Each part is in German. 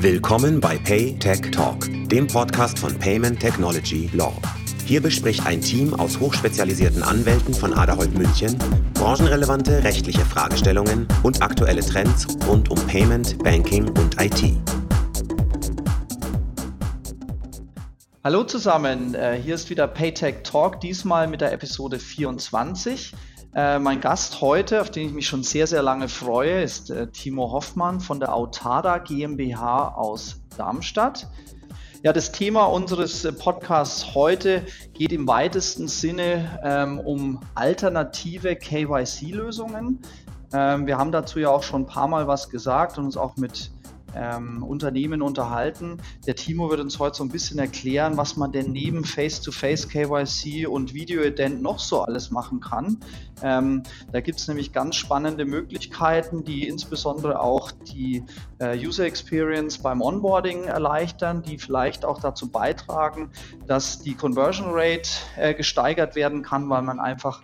Willkommen bei Pay Tech Talk, dem Podcast von Payment Technology Law. Hier bespricht ein Team aus hochspezialisierten Anwälten von Aderholt München branchenrelevante rechtliche Fragestellungen und aktuelle Trends rund um Payment, Banking und IT. Hallo zusammen, äh, hier ist wieder Paytech Talk, diesmal mit der Episode 24. Äh, mein Gast heute, auf den ich mich schon sehr, sehr lange freue, ist äh, Timo Hoffmann von der Autada GmbH aus Darmstadt. Ja, das Thema unseres Podcasts heute geht im weitesten Sinne ähm, um alternative KYC-Lösungen. Ähm, wir haben dazu ja auch schon ein paar Mal was gesagt und uns auch mit ähm, Unternehmen unterhalten. Der Timo wird uns heute so ein bisschen erklären, was man denn neben Face-to-Face KYC und Video-Ident noch so alles machen kann. Ähm, da gibt es nämlich ganz spannende Möglichkeiten, die insbesondere auch die äh, User Experience beim Onboarding erleichtern, die vielleicht auch dazu beitragen, dass die Conversion Rate äh, gesteigert werden kann, weil man einfach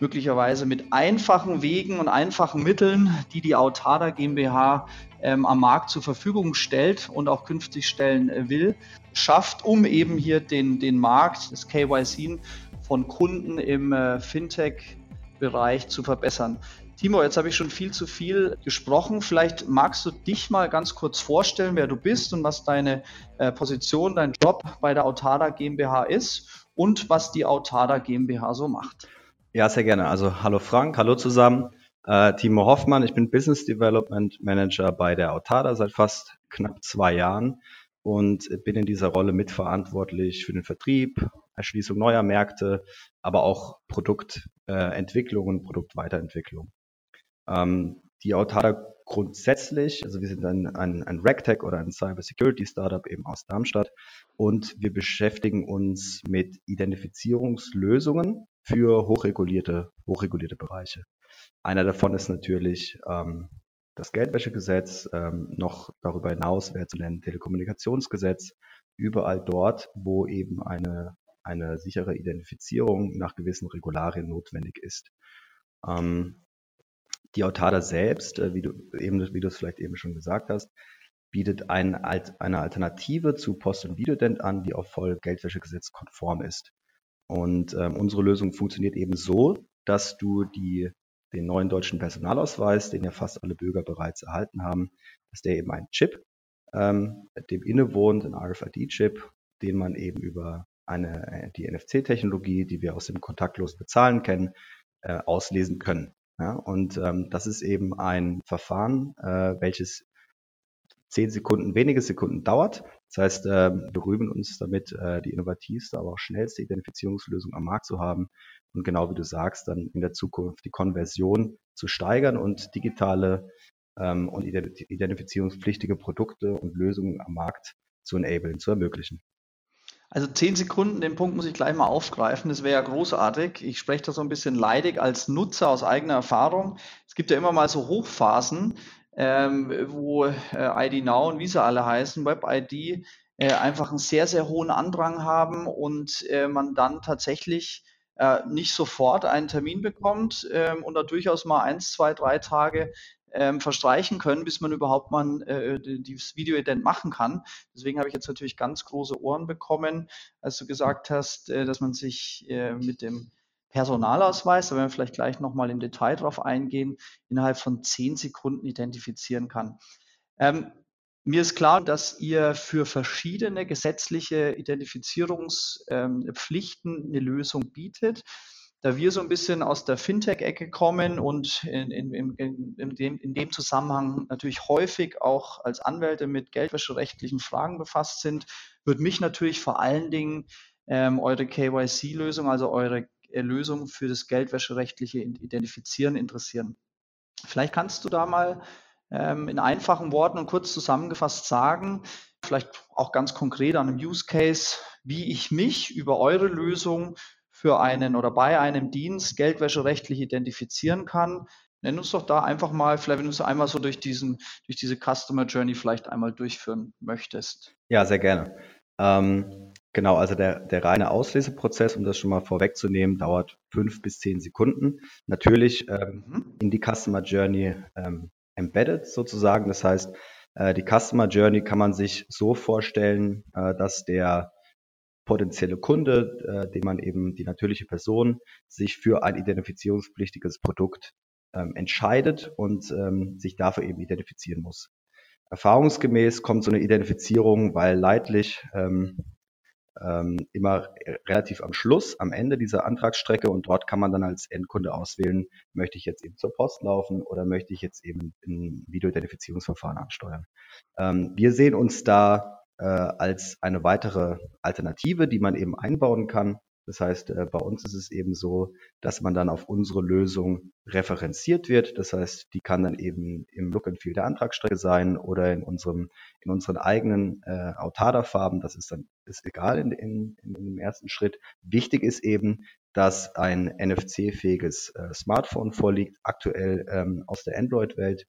möglicherweise mit einfachen Wegen und einfachen Mitteln, die die Autada GmbH ähm, am Markt zur Verfügung stellt und auch künftig stellen äh, will, schafft, um eben hier den, den Markt des KYC von Kunden im äh, Fintech-Bereich zu verbessern. Timo, jetzt habe ich schon viel zu viel gesprochen. Vielleicht magst du dich mal ganz kurz vorstellen, wer du bist und was deine äh, Position, dein Job bei der Autada GmbH ist und was die Autada GmbH so macht. Ja, sehr gerne. Also hallo Frank, hallo zusammen. Äh, Timo Hoffmann, ich bin Business Development Manager bei der Autada seit fast knapp zwei Jahren und bin in dieser Rolle mitverantwortlich für den Vertrieb, Erschließung neuer Märkte, aber auch Produktentwicklung äh, und Produktweiterentwicklung. Ähm, die Autada grundsätzlich, also wir sind ein, ein, ein RegTech oder ein Cybersecurity Startup eben aus Darmstadt und wir beschäftigen uns mit Identifizierungslösungen für hochregulierte, hochregulierte Bereiche. Einer davon ist natürlich ähm, das Geldwäschegesetz, ähm, noch darüber hinaus wäre zu nennen Telekommunikationsgesetz, überall dort, wo eben eine, eine sichere Identifizierung nach gewissen Regularien notwendig ist. Ähm, die Autada selbst, äh, wie du eben, wie du es vielleicht eben schon gesagt hast, bietet ein, eine Alternative zu Post- und Videodent an, die auch voll Geldwäschegesetz konform ist. Und ähm, unsere Lösung funktioniert eben so, dass du die, den neuen deutschen Personalausweis, den ja fast alle Bürger bereits erhalten haben, dass der eben ein Chip, ähm, dem innewohnt, ein RFID-Chip, den man eben über eine, die NFC-Technologie, die wir aus dem kontaktlosen Bezahlen kennen, äh, auslesen können. Ja, und ähm, das ist eben ein Verfahren, äh, welches zehn Sekunden, wenige Sekunden dauert. Das heißt, äh, wir rühmen uns damit, äh, die innovativste, aber auch schnellste Identifizierungslösung am Markt zu haben und genau wie du sagst, dann in der Zukunft die Konversion zu steigern und digitale ähm, und identifizierungspflichtige Produkte und Lösungen am Markt zu enablen, zu ermöglichen. Also zehn Sekunden, den Punkt muss ich gleich mal aufgreifen. Das wäre ja großartig. Ich spreche da so ein bisschen leidig als Nutzer aus eigener Erfahrung. Es gibt ja immer mal so Hochphasen, ähm, wo äh, ID Now und wie sie alle heißen, Web-ID, äh, einfach einen sehr, sehr hohen Andrang haben und äh, man dann tatsächlich äh, nicht sofort einen Termin bekommt ähm, und da durchaus mal eins, zwei, drei Tage ähm, verstreichen können, bis man überhaupt mal äh, dieses Video-Ident machen kann. Deswegen habe ich jetzt natürlich ganz große Ohren bekommen, als du gesagt hast, äh, dass man sich äh, mit dem Personalausweis, da werden wir vielleicht gleich nochmal im Detail drauf eingehen, innerhalb von zehn Sekunden identifizieren kann. Ähm, mir ist klar, dass ihr für verschiedene gesetzliche Identifizierungspflichten ähm, eine Lösung bietet. Da wir so ein bisschen aus der Fintech-Ecke kommen und in, in, in, dem, in dem Zusammenhang natürlich häufig auch als Anwälte mit geldwäscherechtlichen Fragen befasst sind, würde mich natürlich vor allen Dingen ähm, eure KYC-Lösung, also eure Lösung für das geldwäscherechtliche Identifizieren interessieren. Vielleicht kannst du da mal ähm, in einfachen Worten und kurz zusammengefasst sagen, vielleicht auch ganz konkret an einem Use Case, wie ich mich über eure Lösung für einen oder bei einem Dienst geldwäscherechtlich identifizieren kann. Nenn uns doch da einfach mal, vielleicht wenn du es einmal so durch diesen, durch diese Customer Journey vielleicht einmal durchführen möchtest. Ja, sehr gerne. Ähm, Genau, also der, der reine Ausleseprozess, um das schon mal vorwegzunehmen, dauert fünf bis zehn Sekunden. Natürlich ähm, mhm. in die Customer Journey ähm, embedded sozusagen. Das heißt, Äh, die Customer Journey kann man sich so vorstellen, äh, dass der potenzielle Kunde, äh, dem man eben die natürliche Person sich für ein identifizierungspflichtiges Produkt ähm, entscheidet und ähm, sich dafür eben identifizieren muss. Erfahrungsgemäß kommt so eine Identifizierung, weil leidlich ähm, ähm, immer relativ am Schluss, am Ende dieser Antragsstrecke und dort kann man dann als Endkunde auswählen, möchte ich jetzt eben zur Post laufen oder möchte ich jetzt eben ein Videoidentifizierungsverfahren ansteuern. Ähm, wir sehen uns da äh, als eine weitere Alternative, die man eben einbauen kann. Das heißt, äh, bei uns ist es eben so, dass man dann auf unsere Lösung referenziert wird. Das heißt, die kann dann eben im Look and Feel der Antragsstrecke sein oder in unserem, in unseren eigenen äh, Autada-Farben. Das ist dann ist egal in, in, in dem ersten Schritt. Wichtig ist eben, dass ein NFC-fähiges äh, Smartphone vorliegt, aktuell ähm, aus der Android-Welt.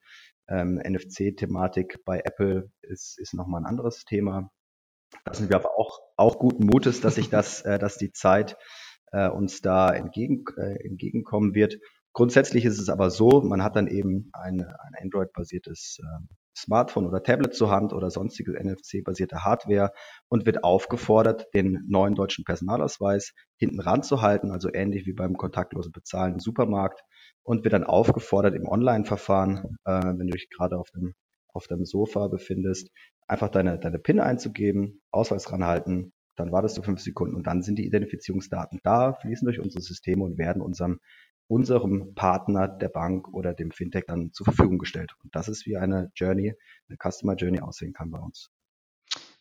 Ähm, NFC-Thematik bei Apple ist, ist nochmal ein anderes Thema. Da sind wir aber auch, auch guten Mutes, dass sich das, äh, dass die Zeit äh, uns da entgegen, äh, entgegenkommen wird. Grundsätzlich ist es aber so, man hat dann eben ein, ein Android-basiertes äh, Smartphone oder Tablet zur Hand oder sonstige NFC-basierte Hardware und wird aufgefordert, den neuen deutschen Personalausweis hinten ranzuhalten, also ähnlich wie beim kontaktlosen Bezahlen im Supermarkt und wird dann aufgefordert im Online-Verfahren, äh, wenn du dich gerade auf dem auf deinem Sofa befindest, einfach deine, deine PIN einzugeben, Ausweis ranhalten, dann wartest du fünf Sekunden und dann sind die Identifizierungsdaten da, fließen durch unsere Systeme und werden unserem, unserem Partner, der Bank oder dem Fintech dann zur Verfügung gestellt. Und das ist wie eine Journey, eine Customer Journey aussehen kann bei uns.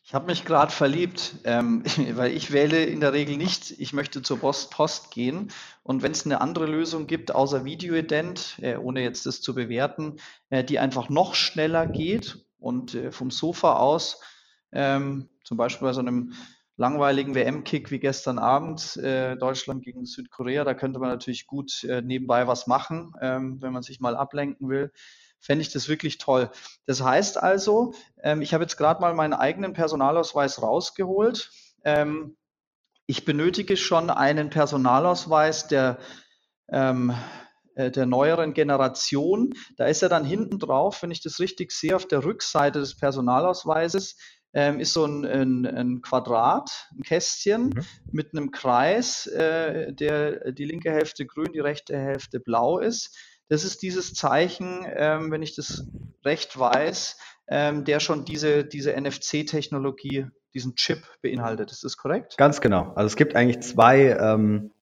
Ich habe mich gerade verliebt, ähm, weil ich wähle in der Regel nicht, ich möchte zur Post, Post gehen. Und wenn es eine andere Lösung gibt, außer Videoident, äh, ohne jetzt das zu bewerten, äh, die einfach noch schneller geht und äh, vom Sofa aus, ähm, zum Beispiel bei so einem langweiligen WM-Kick wie gestern Abend, äh, Deutschland gegen Südkorea, da könnte man natürlich gut äh, nebenbei was machen, ähm, wenn man sich mal ablenken will fände ich das wirklich toll. Das heißt also, ähm, ich habe jetzt gerade mal meinen eigenen Personalausweis rausgeholt. Ähm, ich benötige schon einen Personalausweis der, ähm, äh, der neueren Generation. Da ist er dann hinten drauf, wenn ich das richtig sehe, auf der Rückseite des Personalausweises ähm, ist so ein, ein, ein, Quadrat, ein Kästchen mhm. mit einem Kreis, äh, der die linke Hälfte grün, die rechte Hälfte blau ist. Das ist dieses Zeichen, ähm, wenn ich das recht weiß, ähm, der schon diese, diese NFC-Technologie, diesen Chip beinhaltet. Ist das korrekt? Ganz genau. Also es gibt eigentlich zwei, ähm,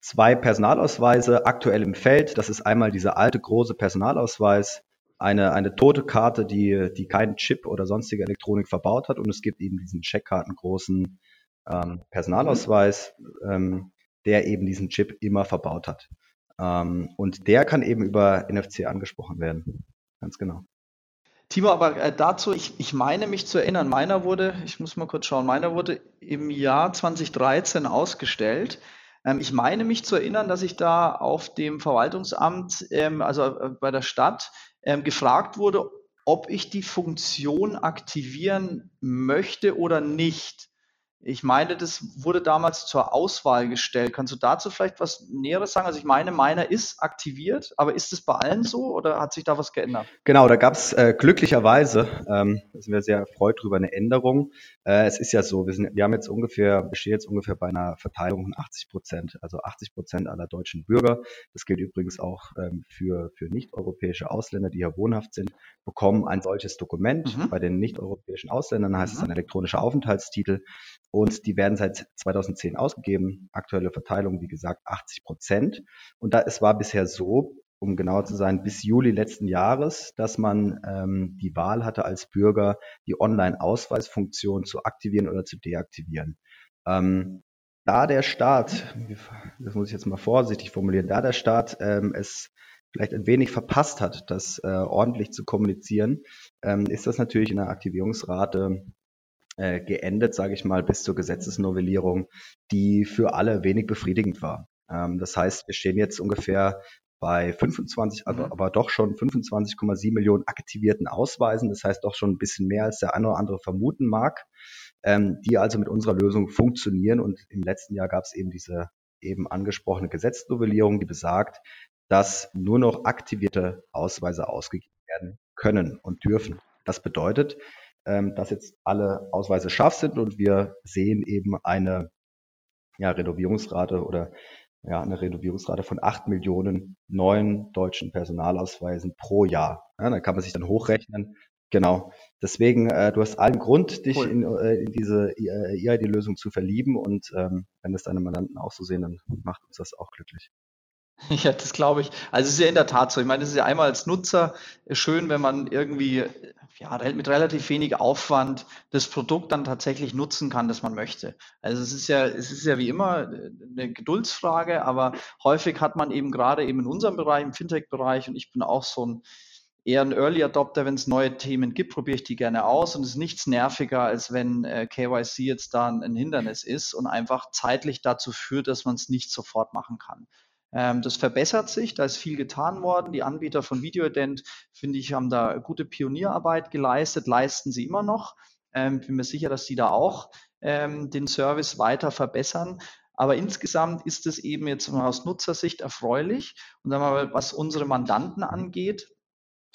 zwei Personalausweise aktuell im Feld. Das ist einmal dieser alte große Personalausweis, eine, eine tote Karte, die, die keinen Chip oder sonstige Elektronik verbaut hat. Und es gibt eben diesen Checkkartengroßen ähm, Personalausweis, ähm, der eben diesen Chip immer verbaut hat. Ähm, und der kann eben über NFC angesprochen werden. Ganz genau. Timo, aber äh, dazu, ich, ich meine mich zu erinnern, meiner wurde, ich muss mal kurz schauen, meiner wurde im Jahr 2013 ausgestellt. Ähm, ich meine mich zu erinnern, dass ich da auf dem Verwaltungsamt, ähm, also äh, bei der Stadt, ähm, gefragt wurde, ob ich die Funktion aktivieren möchte oder nicht. Ich meine, das wurde damals zur Auswahl gestellt. Kannst du dazu vielleicht was Näheres sagen? Also ich meine, meiner ist aktiviert, aber ist es bei allen so oder hat sich da was geändert? Genau, da gab es äh, glücklicherweise, ähm, da sind wir sehr erfreut drüber, eine Änderung. Äh, es ist ja so, wir, sind, wir haben jetzt ungefähr, bestehen jetzt ungefähr bei einer Verteilung von 80 Prozent, also 80 Prozent aller deutschen Bürger. Das gilt übrigens auch ähm, für, für nicht-europäische Ausländer, die hier wohnhaft sind, bekommen ein solches Dokument. Mhm. Bei den nicht-europäischen Ausländern heißt mhm. es ein elektronischer Aufenthaltstitel. Und die werden seit 2010 ausgegeben. Aktuelle Verteilung, wie gesagt, 80 Prozent. Und da es war bisher so, um genauer zu sein, bis Juli letzten Jahres, dass man ähm, die Wahl hatte als Bürger, die Online-Ausweisfunktion zu aktivieren oder zu deaktivieren. Ähm, da der Staat, das muss ich jetzt mal vorsichtig formulieren, da der Staat ähm, es vielleicht ein wenig verpasst hat, das äh, ordentlich zu kommunizieren, ähm, ist das natürlich in der Aktivierungsrate äh, geendet, sage ich mal, bis zur Gesetzesnovellierung, die für alle wenig befriedigend war. Ähm, das heißt, wir stehen jetzt ungefähr bei 25, also aber doch schon 25,7 Millionen aktivierten Ausweisen. Das heißt doch schon ein bisschen mehr, als der eine oder andere vermuten mag, ähm, die also mit unserer Lösung funktionieren. Und im letzten Jahr gab es eben diese eben angesprochene Gesetznovellierung, die besagt, dass nur noch aktivierte Ausweise ausgegeben werden können und dürfen. Das bedeutet, dass jetzt alle Ausweise scharf sind und wir sehen eben eine ja, Renovierungsrate oder ja, eine Renovierungsrate von acht Millionen neuen deutschen Personalausweisen pro Jahr. Ja, da kann man sich dann hochrechnen. Genau. Deswegen, äh, du hast allen Grund, dich cool. in, äh, in diese EID-Lösung zu verlieben und ähm, wenn das deine Mandanten auch so sehen, dann macht uns das auch glücklich. Ja, das glaube ich. Also es ist ja in der Tat so. Ich meine, es ist ja einmal als Nutzer schön, wenn man irgendwie ja, mit relativ wenig Aufwand das Produkt dann tatsächlich nutzen kann, das man möchte. Also es ist ja, es ist ja wie immer eine Geduldsfrage, aber häufig hat man eben gerade eben in unserem Bereich, im Fintech-Bereich, und ich bin auch so ein eher ein Early Adopter, wenn es neue Themen gibt, probiere ich die gerne aus und es ist nichts nerviger, als wenn äh, KYC jetzt da ein Hindernis ist und einfach zeitlich dazu führt, dass man es nicht sofort machen kann. Ähm, das verbessert sich, da ist viel getan worden. Die Anbieter von Videoident, finde ich, haben da gute Pionierarbeit geleistet, leisten sie immer noch. Ähm, bin mir sicher, dass sie da auch ähm, den Service weiter verbessern. Aber insgesamt ist es eben jetzt aus Nutzersicht erfreulich. Und dann mal, was unsere Mandanten angeht,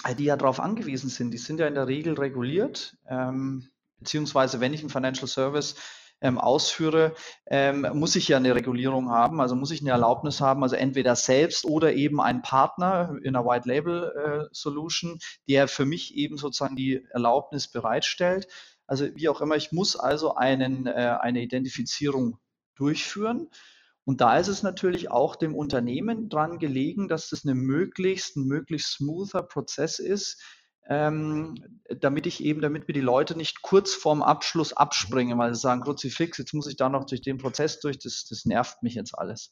äh, die ja darauf angewiesen sind, die sind ja in der Regel reguliert, ähm, beziehungsweise wenn ich einen Financial Service ähm, ausführe, ähm, muss ich ja eine Regulierung haben, also muss ich eine Erlaubnis haben, also entweder selbst oder eben ein Partner in einer White Label äh, Solution, der für mich eben sozusagen die Erlaubnis bereitstellt. Also wie auch immer, ich muss also einen, äh, eine Identifizierung durchführen. Und da ist es natürlich auch dem Unternehmen dran gelegen, dass das eine möglichst, ein möglichst smoother Prozess ist, ähm, damit ich eben, damit mir die Leute nicht kurz vorm Abschluss abspringen, weil sie sagen, Kruzifix, jetzt muss ich da noch durch den Prozess durch, das, das nervt mich jetzt alles.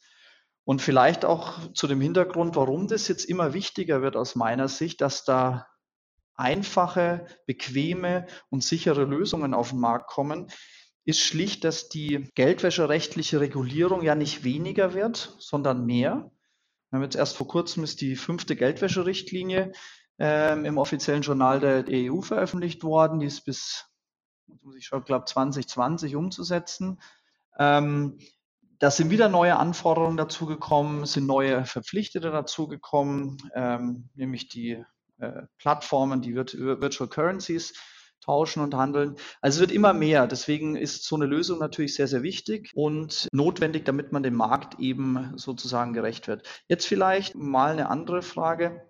Und vielleicht auch zu dem Hintergrund, warum das jetzt immer wichtiger wird aus meiner Sicht, dass da einfache, bequeme und sichere Lösungen auf den Markt kommen, ist schlicht, dass die geldwäscherechtliche Regulierung ja nicht weniger wird, sondern mehr. Wir haben jetzt erst vor kurzem ist die fünfte Geldwäscherichtlinie ähm, im offiziellen Journal der EU veröffentlicht worden. Die ist bis, muss ich schon, glaube 2020 umzusetzen. Ähm, da sind wieder neue Anforderungen dazugekommen, sind neue Verpflichtete dazugekommen, ähm, nämlich die äh, Plattformen, die Virtual Currencies tauschen und handeln. Also es wird immer mehr. Deswegen ist so eine Lösung natürlich sehr, sehr wichtig und notwendig, damit man dem Markt eben sozusagen gerecht wird. Jetzt vielleicht mal eine andere Frage.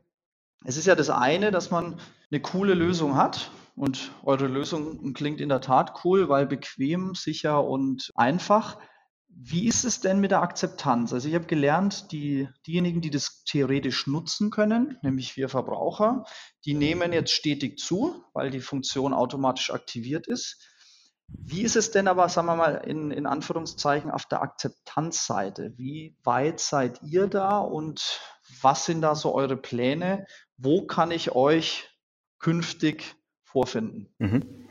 Es ist ja das eine, dass man eine coole Lösung hat. Und eure Lösung klingt in der Tat cool, weil bequem, sicher und einfach. Wie ist es denn mit der Akzeptanz? Also ich habe gelernt, die, diejenigen, die das theoretisch nutzen können, nämlich wir Verbraucher, die nehmen jetzt stetig zu, weil die Funktion automatisch aktiviert ist. Wie ist es denn aber, sagen wir mal, in, in Anführungszeichen auf der Akzeptanzseite? Wie weit seid ihr da und was sind da so eure Pläne? Wo kann ich euch künftig vorfinden? Mhm.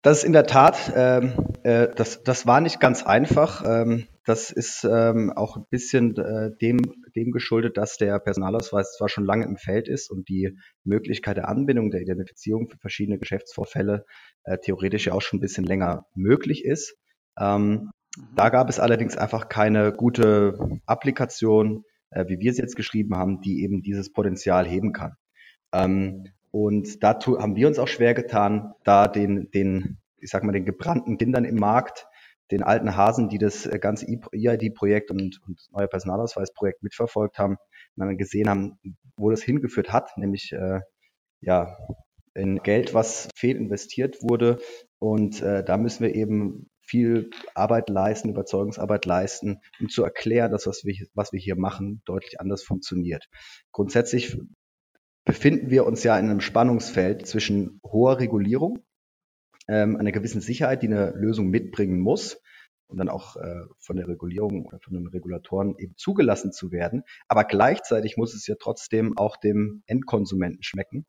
Das ist in der Tat, ähm, äh, das, das war nicht ganz einfach. Ähm, das ist ähm, auch ein bisschen äh, dem, dem geschuldet, dass der Personalausweis zwar schon lange im Feld ist und die Möglichkeit der Anbindung, der Identifizierung für verschiedene Geschäftsvorfälle äh, theoretisch ja auch schon ein bisschen länger möglich ist. Ähm, mhm. Da gab es allerdings einfach keine gute Applikation, äh, wie wir es jetzt geschrieben haben, die eben dieses Potenzial heben kann. Ähm, und da haben wir uns auch schwer getan, da den, den, ich sag mal, den gebrannten Kindern im Markt, den alten Hasen, die das äh, ganze EID-Projekt und, und neue Personalausweisprojekt mitverfolgt haben, dann gesehen haben, wo das hingeführt hat, nämlich äh, ja in Geld, was fehlinvestiert wurde. Und äh, da müssen wir eben viel Arbeit leisten, Überzeugungsarbeit leisten, um zu erklären, dass was wir, was wir hier machen, deutlich anders funktioniert. Grundsätzlich befinden wir uns ja in einem Spannungsfeld zwischen hoher Regulierung, ähm, einer gewissen Sicherheit, die eine Lösung mitbringen muss und dann auch äh, von der Regulierung oder von den Regulatoren eben zugelassen zu werden. Aber gleichzeitig muss es ja trotzdem auch dem Endkonsumenten schmecken.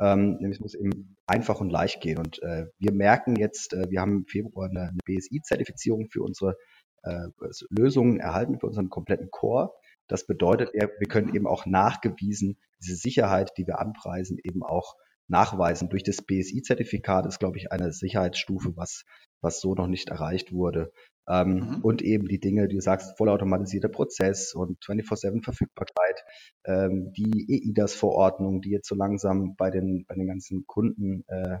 Ähm, nämlich muss eben einfach und leicht gehen. Und äh, wir merken jetzt, äh, wir haben im Februar eine, eine BSI-Zertifizierung für unsere äh, Lösungen erhalten, für unseren kompletten Core. Das bedeutet, wir können eben auch nachgewiesen diese Sicherheit, die wir anpreisen, eben auch nachweisen. Durch das BSI-Zertifikat ist, glaube ich, eine Sicherheitsstufe, was, was so noch nicht erreicht wurde. Ähm, mhm. Und eben die Dinge, die du sagst, vollautomatisierter Prozess und 24-7 Verfügbarkeit, ähm, die EIDAS-Verordnung, die jetzt so langsam bei den, bei den ganzen Kunden, äh,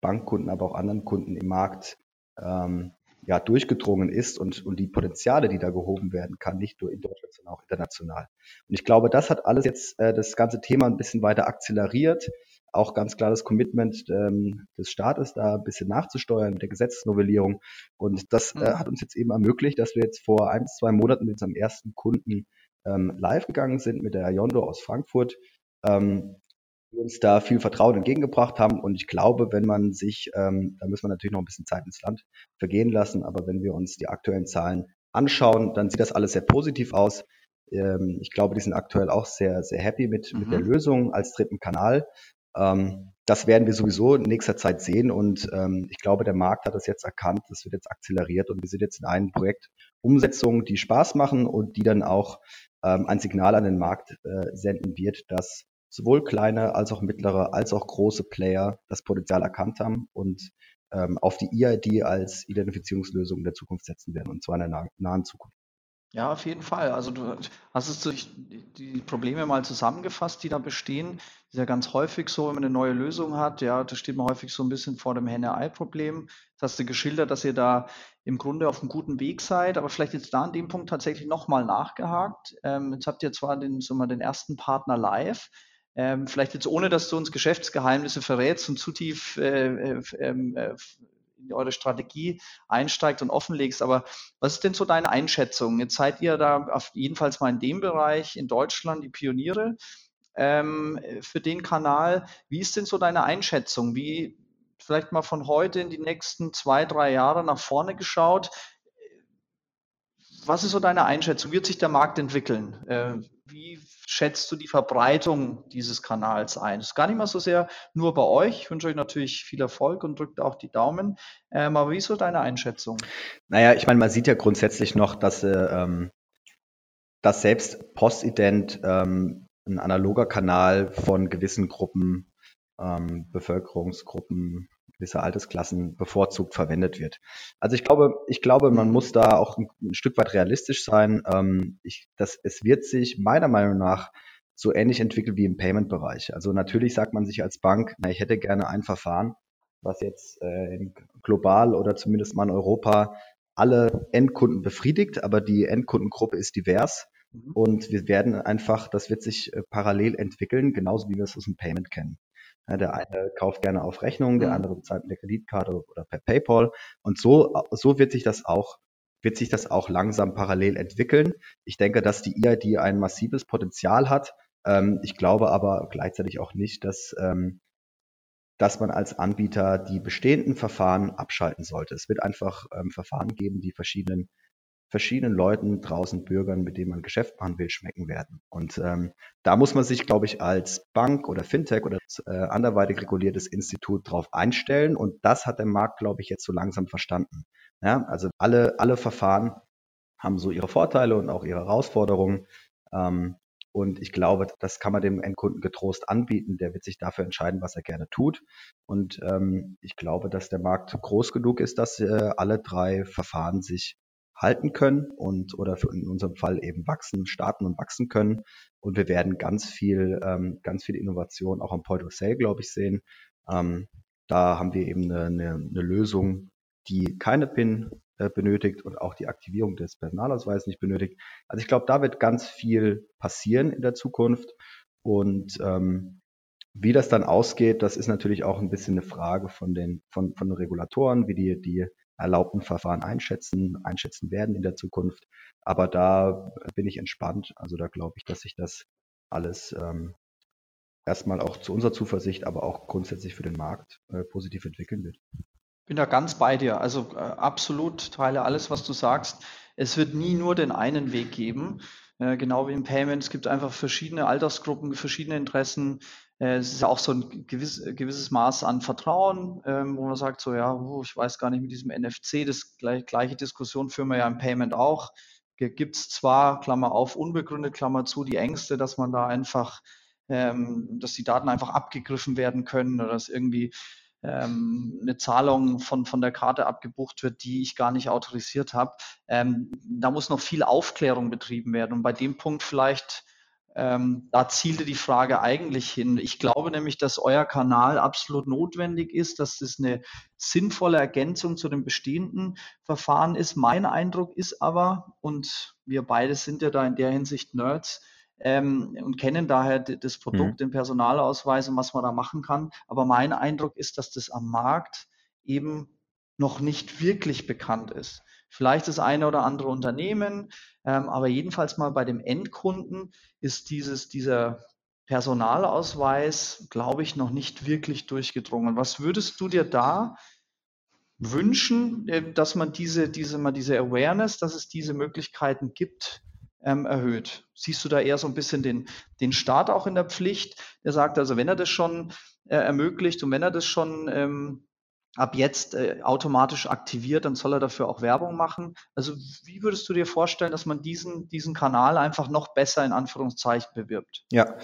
Bankkunden, aber auch anderen Kunden im Markt ähm, ja, durchgedrungen ist und, und die Potenziale, die da gehoben werden kann, nicht nur in Deutschland, sondern auch international. Und ich glaube, das hat alles jetzt äh, das ganze Thema ein bisschen weiter akzeleriert. Auch ganz klar das Commitment ähm, des Staates, da ein bisschen nachzusteuern mit der Gesetzesnovellierung. Und das äh, mhm. hat uns jetzt eben ermöglicht, dass wir jetzt vor ein, zwei Monaten mit unserem ersten Kunden ähm, live gegangen sind mit der Yondo aus Frankfurt. Ähm, die uns da viel Vertrauen entgegengebracht haben. Und ich glaube, wenn man sich, ähm, da müssen wir natürlich noch ein bisschen Zeit ins Land vergehen lassen, aber wenn wir uns die aktuellen Zahlen anschauen, dann sieht das alles sehr positiv aus. Ähm, ich glaube, die sind aktuell auch sehr, sehr happy mit, mhm. mit der mhm. Lösung als dritten Kanal. Ähm, das werden wir sowieso in nächster Zeit sehen und ähm, ich glaube, der Markt hat das jetzt erkannt, das wird jetzt akzeleriert und wir sind jetzt in einem Projekt Umsetzung, die Spaß machen und die dann auch ähm, ein Signal an den Markt äh, senden wird, dass sowohl kleine als auch mittlere als auch große Player das Potenzial erkannt haben und ähm, auf die EID als Identifizierungslösung der Zukunft setzen werden, und zwar in der nah nahen Zukunft. Ja, auf jeden Fall. Also du hast es durch die Probleme mal zusammengefasst, die da bestehen. Ist ja ganz häufig so, wenn man eine neue Lösung hat, ja, da steht man häufig so ein bisschen vor dem Henne-Ei-Problem. Das hast du geschildert, dass ihr da im Grunde auf einem guten Weg seid, aber vielleicht jetzt da an dem Punkt tatsächlich nochmal nachgehakt. Ähm, jetzt habt ihr zwar den, so mal den ersten Partner live, ähm, vielleicht jetzt ohne, dass du uns Geschäftsgeheimnisse verrätst und zu tief äh, äh, ähm, äh, eure Strategie einsteigst und offenlegst. Aber was ist denn so deine Einschätzung? Jetzt seid ihr da auf jedenfalls mal in dem Bereich in Deutschland die Pioniere ähm, für den Kanal. Wie ist denn so deine Einschätzung? Wie vielleicht mal von heute in die nächsten zwei, drei Jahre nach vorne geschaut? Was ist so deine Einschätzung? Wird sich der Markt entwickeln? Äh, wie schätzt du die Verbreitung dieses Kanals ein? Das ist gar nicht mal so sehr nur bei euch. Ich wünsche euch natürlich viel Erfolg und drückt auch die Daumen. Ähm, aber wie ist so deine Einschätzung? Naja, ich meine, man sieht ja grundsätzlich noch, dass, äh, ähm, dass selbst Postident ähm, ein analoger Kanal von gewissen Gruppen, ähm, Bevölkerungsgruppen gewisse Altersklassen bevorzugt verwendet wird. Also ich glaube, ich glaube, man muss da auch ein, ein Stück weit realistisch sein. Ähm, ich, das, es wird sich meiner Meinung nach so ähnlich entwickeln wie im Payment-Bereich. Also natürlich sagt man sich als Bank, na, ich hätte gerne ein Verfahren, was jetzt äh, global oder zumindest mal in Europa alle Endkunden befriedigt, aber die Endkundengruppe ist divers. Mhm. Und wir werden einfach, das wird sich äh, parallel entwickeln, genauso wie wir es aus dem Payment kennen. Ja, der eine kauft gerne auf Rechnung, der mhm. andere bezahlt mit der Kreditkarte oder per PayPal. Und so, so wird sich das auch wird sich das auch langsam parallel entwickeln. Ich denke, dass die EID ein massives Potenzial hat. Ähm, ich glaube aber gleichzeitig auch nicht, dass, ähm, dass man als Anbieter die bestehenden Verfahren abschalten sollte. Es wird einfach ähm, Verfahren geben, die verschiedenen verschiedenen Leuten draußen, Bürgern, mit denen man Geschäft machen will, schmecken werden. Und ähm, da muss man sich, glaube ich, als Bank oder Fintech oder äh, anderweitig reguliertes Institut drauf einstellen. Und das hat der Markt, glaube ich, jetzt so langsam verstanden. Ja, also alle, alle Verfahren haben so ihre Vorteile und auch ihre Herausforderungen. Ähm, und ich glaube, das kann man dem Endkunden getrost anbieten. Der wird sich dafür entscheiden, was er gerne tut. Und ähm, ich glaube, dass der Markt groß genug ist, dass äh, alle drei Verfahren sich halten können und oder für in unserem Fall eben wachsen, starten und wachsen können. Und wir werden ganz viel, ähm, ganz viel Innovation auch am Point of Sale, glaube ich, sehen. Ähm, da haben wir eben eine, eine, eine Lösung, die keine PIN äh, benötigt und auch die Aktivierung des Personalausweises nicht benötigt. Also ich glaube, da wird ganz viel passieren in der Zukunft. Und ähm, wie das dann ausgeht, das ist natürlich auch ein bisschen eine Frage von den, von, von den Regulatoren, wie die, die erlaubten Verfahren einschätzen, einschätzen werden in der Zukunft. Aber da bin ich entspannt. Also da glaube ich, dass sich das alles ähm, erstmal auch zu unserer Zuversicht, aber auch grundsätzlich für den Markt äh, positiv entwickeln wird. Bin da ganz bei dir. Also äh, absolut teile alles, was du sagst. Es wird nie nur den einen Weg geben. Äh, genau wie im Payment. Es gibt einfach verschiedene Altersgruppen, verschiedene Interessen. Äh, es ist ja auch so ein gewiss, gewisses Maß an Vertrauen, ähm, wo man sagt, so ja, ich weiß gar nicht mit diesem NFC, das gleich, gleiche Diskussion führen wir ja im Payment auch. Gibt es zwar, Klammer auf, unbegründet, Klammer zu, die Ängste, dass man da einfach, ähm, dass die Daten einfach abgegriffen werden können oder dass irgendwie ähm, eine Zahlung von, von der Karte abgebucht wird, die ich gar nicht autorisiert habe. Ähm, da muss noch viel Aufklärung betrieben werden. Und bei dem Punkt vielleicht, ähm, da zielte die Frage eigentlich hin. Ich glaube nämlich, dass euer Kanal absolut notwendig ist, dass es eine sinnvolle Ergänzung zu dem bestehenden Verfahren ist. Mein Eindruck ist aber, und wir beide sind ja da in der Hinsicht Nerds, ähm, und kennen daher das Produkt, mhm. den Personalausweis und was man da machen kann. Aber mein Eindruck ist, dass das am Markt eben noch nicht wirklich bekannt ist. Vielleicht das eine oder andere Unternehmen, ähm, aber jedenfalls mal bei dem Endkunden ist dieses, dieser Personalausweis, glaube ich, noch nicht wirklich durchgedrungen. Was würdest du dir da wünschen, äh, dass man diese, diese, mal diese Awareness, dass es diese Möglichkeiten gibt, ähm, erhöht. Siehst du da eher so ein bisschen den, den Staat auch in der Pflicht? Der sagt also, wenn er das schon äh, ermöglicht und wenn er das schon ähm, ab jetzt äh, automatisch aktiviert, dann soll er dafür auch Werbung machen. Also wie würdest du dir vorstellen, dass man diesen, diesen Kanal einfach noch besser in Anführungszeichen bewirbt? Ja.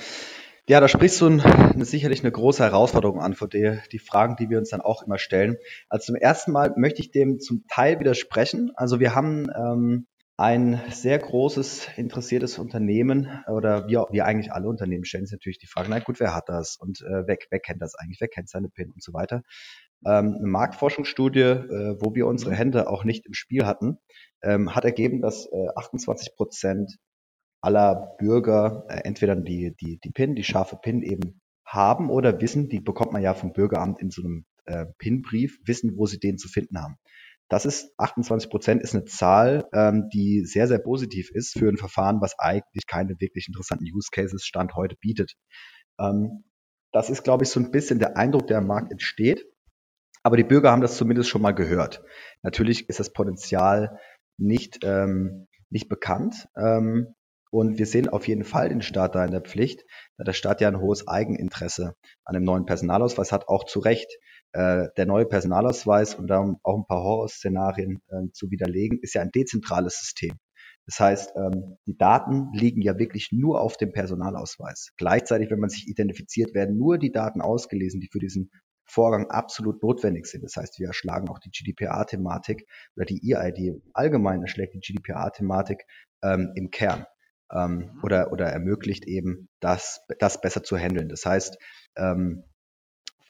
Ja, da sprichst du ein, sicherlich eine große Herausforderung an, vor der die Fragen, die wir uns dann auch immer stellen. Also zum ersten Mal möchte ich dem zum Teil widersprechen. Also wir haben ähm, ein sehr großes, interessiertes Unternehmen oder wie, wie eigentlich alle Unternehmen stellen sich natürlich die Frage, na gut, wer hat das und äh, wer, wer kennt das eigentlich, wer kennt seine PIN und so weiter. Ähm, eine Marktforschungsstudie, äh, wo wir unsere Hände auch nicht im Spiel hatten, ähm, hat ergeben, dass äh, 28 Prozent aller Bürger äh, entweder die, die, die PIN, die scharfe PIN eben haben oder wissen, die bekommt man ja vom Bürgeramt in so einem äh, PIN-Brief, wissen, wo sie den zu finden haben. Das ist 28 Prozent ist eine Zahl, ähm, die sehr, sehr positiv ist für ein Verfahren, was eigentlich keine wirklich interessanten Use Cases Stand heute bietet. Ähm, das ist, glaube ich, so ein bisschen der Eindruck, der am Markt entsteht. Aber die Bürger haben das zumindest schon mal gehört. Natürlich ist das Potenzial nicht, ähm, nicht bekannt. Ähm, und wir sehen auf jeden Fall den Staat da in der Pflicht, da der Staat ja ein hohes Eigeninteresse an dem neuen Personalausweis hat, auch zu Recht. Äh, der neue Personalausweis, und da auch ein paar Horrorszenarien äh, zu widerlegen, ist ja ein dezentrales System. Das heißt, ähm, die Daten liegen ja wirklich nur auf dem Personalausweis. Gleichzeitig, wenn man sich identifiziert, werden nur die Daten ausgelesen, die für diesen Vorgang absolut notwendig sind. Das heißt, wir erschlagen auch die GDPR-Thematik oder die EID allgemein erschlägt die GDPR-Thematik ähm, im Kern ähm, oder, oder ermöglicht eben, das, das besser zu handeln. Das heißt, ähm,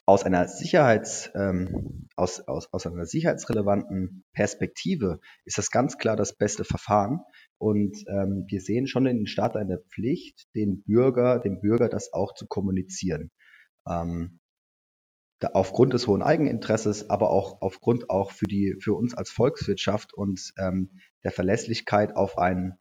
aus einer Sicherheits, ähm, aus, aus, aus einer sicherheitsrelevanten Perspektive ist das ganz klar das beste Verfahren. Und ähm, wir sehen schon in den Staat eine Pflicht, den Bürger, dem Bürger das auch zu kommunizieren. Ähm, da, aufgrund des hohen Eigeninteresses, aber auch aufgrund auch für die, für uns als Volkswirtschaft und ähm, der Verlässlichkeit auf ein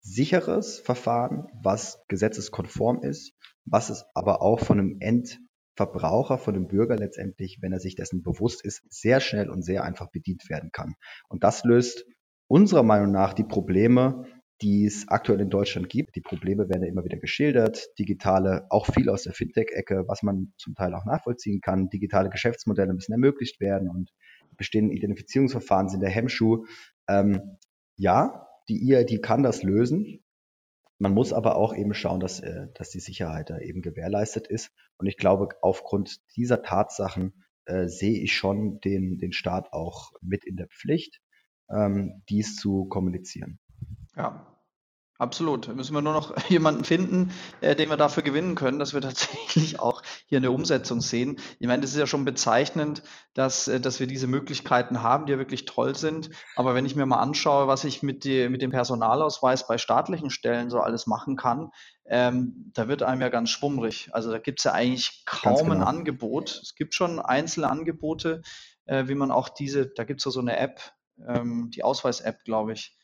sicheres Verfahren, was gesetzeskonform ist, was es aber auch von einem End Verbraucher, von dem Bürger letztendlich, wenn er sich dessen bewusst ist, sehr schnell und sehr einfach bedient werden kann. Und das löst unserer Meinung nach die Probleme, die es aktuell in Deutschland gibt. Die Probleme werden ja immer wieder geschildert. Digitale, auch viel aus der Fintech-Ecke, was man zum Teil auch nachvollziehen kann. Digitale Geschäftsmodelle müssen ermöglicht werden und bestehende Identifizierungsverfahren sind der Hemmschuh. Ähm, ja, die EID kann das lösen. Man muss aber auch eben schauen, dass, äh, dass die Sicherheit da eben gewährleistet ist. Und ich glaube, aufgrund dieser Tatsachen äh, sehe ich schon den, den Staat auch mit in der Pflicht, ähm, dies zu kommunizieren. Ja, Absolut. Da müssen wir nur noch jemanden finden, äh, den wir dafür gewinnen können, dass wir tatsächlich auch hier eine Umsetzung sehen. Ich meine, das ist ja schon bezeichnend, dass, äh, dass wir diese Möglichkeiten haben, die ja wirklich toll sind. Aber wenn ich mir mal anschaue, was ich mit, die, mit dem Personalausweis bei staatlichen Stellen so alles machen kann, ähm, da wird einem ja ganz schwummrig. Also da gibt es ja eigentlich kaum genau. ein Angebot. Es gibt schon einzelne Angebote, äh, wie man auch diese, da gibt es ja so eine App, ähm, die Ausweis-App, glaube ich.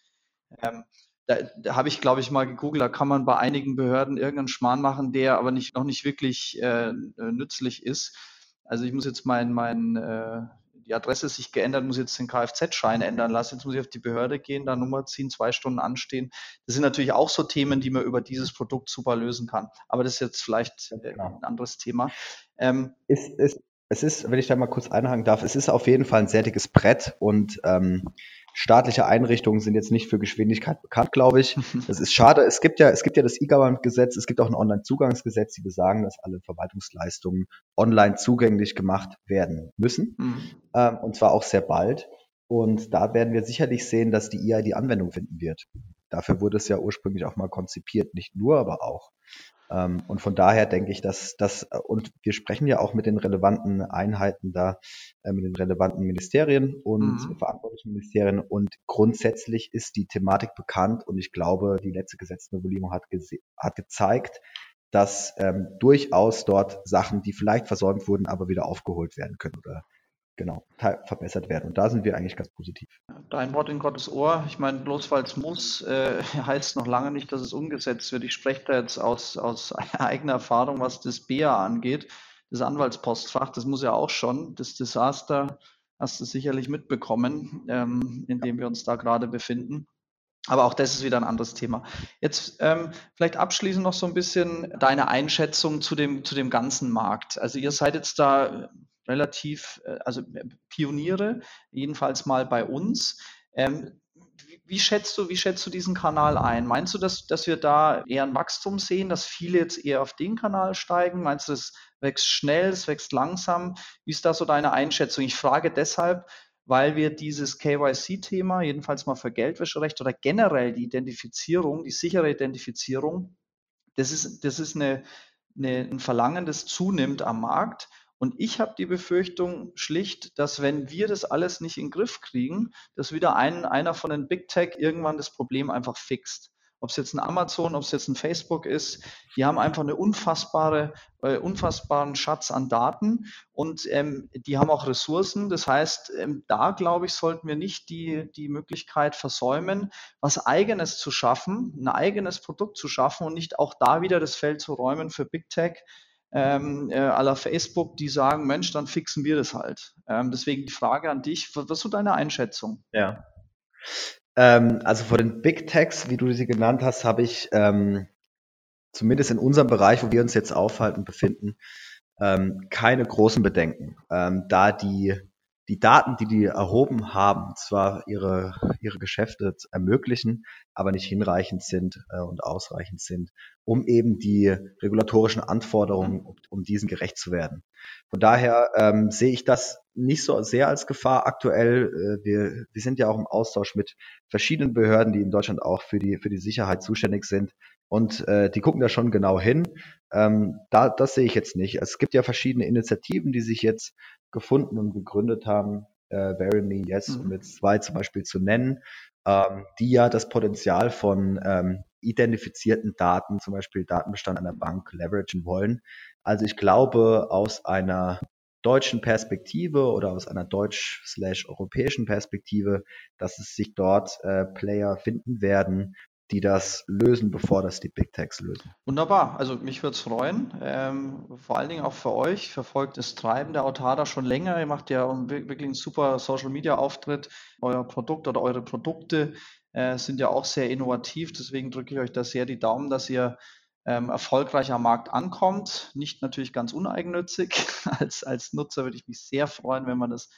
Ähm, da, da habe ich, glaube ich, mal gegoogelt, da kann man bei einigen Behörden irgendeinen Schmarrn machen, der aber nicht, noch nicht wirklich äh, nützlich ist. Also ich muss jetzt mein, mein äh, die Adresse ist sich geändert, muss jetzt den Kfz-Schein ändern lassen. Jetzt muss ich auf die Behörde gehen, da Nummer ziehen, zwei Stunden anstehen. Das sind natürlich auch so Themen, die man über dieses Produkt super lösen kann. Aber das ist jetzt vielleicht äh, genau. ein anderes Thema. Ähm, ist, ist, es ist, wenn ich da mal kurz einhaken darf, es ist auf jeden Fall ein sehr dickes Brett und ähm, staatliche Einrichtungen sind jetzt nicht für Geschwindigkeit bekannt, glaube ich. Das ist schade. Es gibt ja, es gibt ja das E-Government-Gesetz, es gibt auch ein Online-Zugangsgesetz, die besagen, dass alle Verwaltungsleistungen online zugänglich gemacht werden müssen. Mhm. Ähm, und zwar auch sehr bald. Und da werden wir sicherlich sehen, dass die EID Anwendung finden wird. Dafür wurde es ja ursprünglich auch mal konzipiert, nicht nur, aber auch. Ähm, und von daher denke ich, dass das, und wir sprechen ja auch mit den relevanten Einheiten da, äh, mit den relevanten Ministerien und mhm. verantwortlichen Ministerien. Und grundsätzlich ist die Thematik bekannt und ich glaube, die letzte Gesetznovellierung hat, hat gezeigt, dass ähm, durchaus dort Sachen, die vielleicht versäumt wurden, aber wieder aufgeholt werden können oder genau, verbessert werden. Und da sind wir eigentlich ganz positiv. Dein Wort in Gottes Ohr. Ich meine, bloß weil es muss, äh, heißt noch lange nicht, dass es umgesetzt wird. Ich spreche da jetzt aus, aus eigener Erfahrung, was das BA angeht, das Anwaltspostfach. Das muss ja auch schon. Das Desaster hast du sicherlich mitbekommen, ähm, in dem wir uns da gerade befinden. Aber auch das ist wieder ein anderes Thema. Jetzt ähm, vielleicht abschließend noch so ein bisschen deine Einschätzung zu dem, zu dem ganzen Markt. Also ihr seid jetzt da relativ, äh, also äh, Pioniere, jedenfalls mal bei uns. Ähm, wie schätzt du, wie schätzt du diesen Kanal ein? Meinst du, dass, dass wir da eher ein Wachstum sehen, dass viele jetzt eher auf den Kanal steigen? Meinst du, es wächst schnell, es wächst langsam? Wie ist da so deine Einschätzung? Ich frage deshalb, weil wir dieses KYC-Thema, jedenfalls mal für Geldwäscherecht oder generell die Identifizierung, die sichere Identifizierung, das ist, das ist eine, eine, ein Verlangen, das zunimmt am Markt. Und ich habe die Befürchtung schlicht, dass wenn wir das alles nicht in den Griff kriegen, dass wieder ein, einer von den Big Tech irgendwann das Problem einfach fixt. Ob es jetzt ein Amazon, ob es jetzt ein Facebook ist, die haben einfach eine unfassbare, äh, unfassbaren Schatz an Daten und ähm, die haben auch Ressourcen. Das heißt, ähm, da glaube ich, sollten wir nicht die, die Möglichkeit versäumen, was eigenes zu schaffen, ein eigenes Produkt zu schaffen und nicht auch da wieder das Feld zu räumen für Big Tech, ähm, äh, aller Facebook, die sagen, Mensch, dann fixen wir das halt. Ähm, deswegen die Frage an dich, was, ist so deine Einschätzung? Ja. Ähm, also vor den Big Techs, wie du sie genannt hast, habe ich ähm, zumindest in unserem Bereich, wo wir uns jetzt aufhalten, befinden, ähm, keine großen Bedenken, ähm, da die die Daten, die die erhoben haben, zwar ihre, ihre Geschäfte ermöglichen, aber nicht hinreichend sind äh, und ausreichend sind, um eben die regulatorischen Anforderungen, um, um diesen gerecht zu werden. Von daher ähm, sehe ich das nicht so sehr als Gefahr aktuell. Äh, wir, wir sind ja auch im Austausch mit verschiedenen Behörden, die in Deutschland auch für die, für die Sicherheit zuständig sind. Und äh, die gucken da schon genau hin. Ähm, da, das sehe ich jetzt nicht. Es gibt ja verschiedene Initiativen, die sich jetzt gefunden und gegründet haben, äh, Bury Me Yes, mhm. um jetzt zwei zum Beispiel zu nennen, ähm, die ja das Potenzial von ähm, identifizierten Daten, zum Beispiel Datenbestand einer Bank, leveragen wollen. Also ich glaube, aus einer deutschen Perspektive oder aus einer deutsch-europäischen Perspektive, dass es sich dort äh, Player finden werden, die das lösen, bevor das die Big Techs lösen. Wunderbar. Also mich würde es freuen. Ähm, vor allen Dingen auch für euch. Verfolgt das Treiben der Autada schon länger. Ihr macht ja wirklich einen super Social Media Auftritt. Euer Produkt oder eure Produkte äh, sind ja auch sehr innovativ. Deswegen drücke ich euch da sehr die Daumen, dass ihr ähm, erfolgreich am Markt ankommt. Nicht natürlich ganz uneigennützig. als, als Nutzer würde ich mich sehr freuen, wenn man das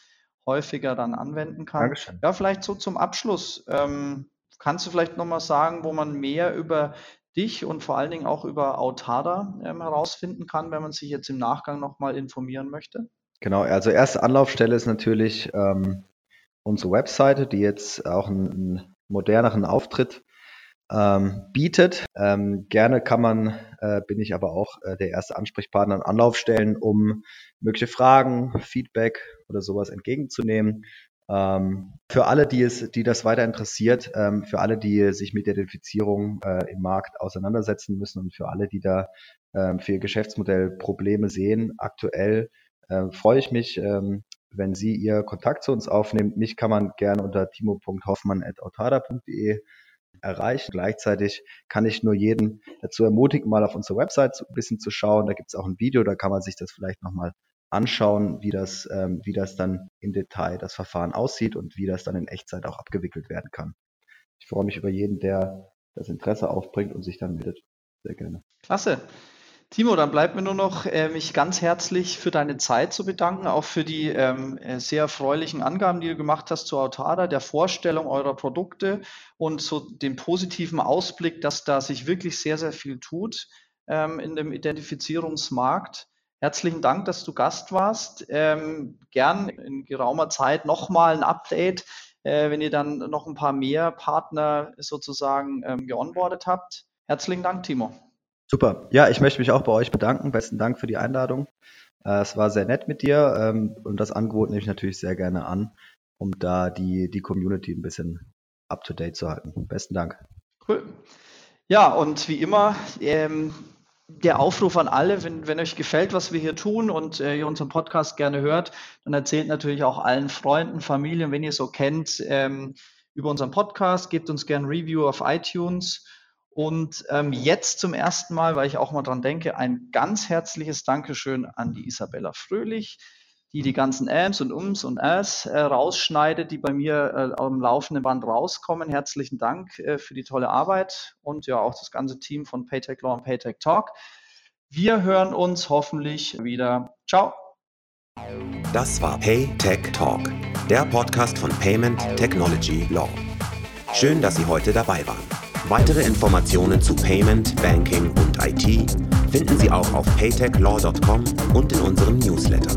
häufiger dann anwenden kann. Dankeschön. Ja, vielleicht so zum Abschluss. Ähm, Kannst du vielleicht nochmal sagen, wo man mehr über dich und vor allen Dingen auch über Autada ähm, herausfinden kann, wenn man sich jetzt im Nachgang nochmal informieren möchte? Genau, also erste Anlaufstelle ist natürlich ähm, unsere Webseite, die jetzt auch einen, einen moderneren Auftritt ähm, bietet. Ähm, gerne kann man, äh, bin ich aber auch äh, der erste Ansprechpartner an Anlaufstellen, um mögliche Fragen, Feedback oder sowas entgegenzunehmen. Ähm, für alle, die es, die das weiter interessiert, ähm, für alle, die sich mit der Identifizierung äh, im Markt auseinandersetzen müssen und für alle, die da ähm, für ihr Geschäftsmodell Probleme sehen, aktuell äh, freue ich mich, ähm, wenn Sie Ihr Kontakt zu uns aufnehmen. Mich kann man gerne unter timo.hoffmann.autada.de erreichen. Gleichzeitig kann ich nur jeden dazu ermutigen, mal auf unsere Website ein bisschen zu schauen. Da gibt es auch ein Video, da kann man sich das vielleicht nochmal anschauen, wie das, ähm, wie das dann im Detail das Verfahren aussieht und wie das dann in Echtzeit auch abgewickelt werden kann. Ich freue mich über jeden, der das Interesse aufbringt und sich dann meldet. Sehr gerne. Klasse. Timo, dann bleibt mir nur noch, äh, mich ganz herzlich für deine Zeit zu bedanken, auch für die ähm, äh, sehr erfreulichen Angaben, die du gemacht hast zu Autada, der Vorstellung eurer Produkte und so den positiven Ausblick, dass da sich wirklich sehr, sehr viel tut ähm, in dem Identifizierungsmarkt. Herzlichen Dank, dass du Gast warst. Ähm, gern in geraumer Zeit nochmal ein Update, äh, wenn ihr dann noch ein paar mehr Partner sozusagen ähm, geonboardet habt. Herzlichen Dank, Timo. Super. Ja, ich möchte mich auch bei euch bedanken. Besten Dank für die Einladung. Äh, es war sehr nett mit dir ähm, und das Angebot nehme ich natürlich sehr gerne an, um da die, die Community ein bisschen up to date zu halten. Besten Dank. Cool. Ja, und wie immer, ähm, der Aufruf an alle, wenn, wenn euch gefällt, was wir hier tun und äh, ihr unseren Podcast gerne hört, dann erzählt natürlich auch allen Freunden, Familien, wenn ihr so kennt, ähm, über unseren Podcast, gebt uns gerne Review auf iTunes. Und ähm, jetzt zum ersten Mal, weil ich auch mal dran denke, ein ganz herzliches Dankeschön an die Isabella Fröhlich, die die ganzen Ams und Ums und As äh, rausschneidet, die bei mir äh, am laufenden Band rauskommen. Herzlichen Dank äh, für die tolle Arbeit und ja auch das ganze Team von Paytech Law und Paytech Talk. Wir hören uns hoffentlich wieder. Ciao. Das war Paytech Talk, der Podcast von Payment Technology Law. Schön, dass Sie heute dabei waren. Weitere Informationen zu Payment, Banking und IT finden Sie auch auf paytechlaw.com und in unserem Newsletter.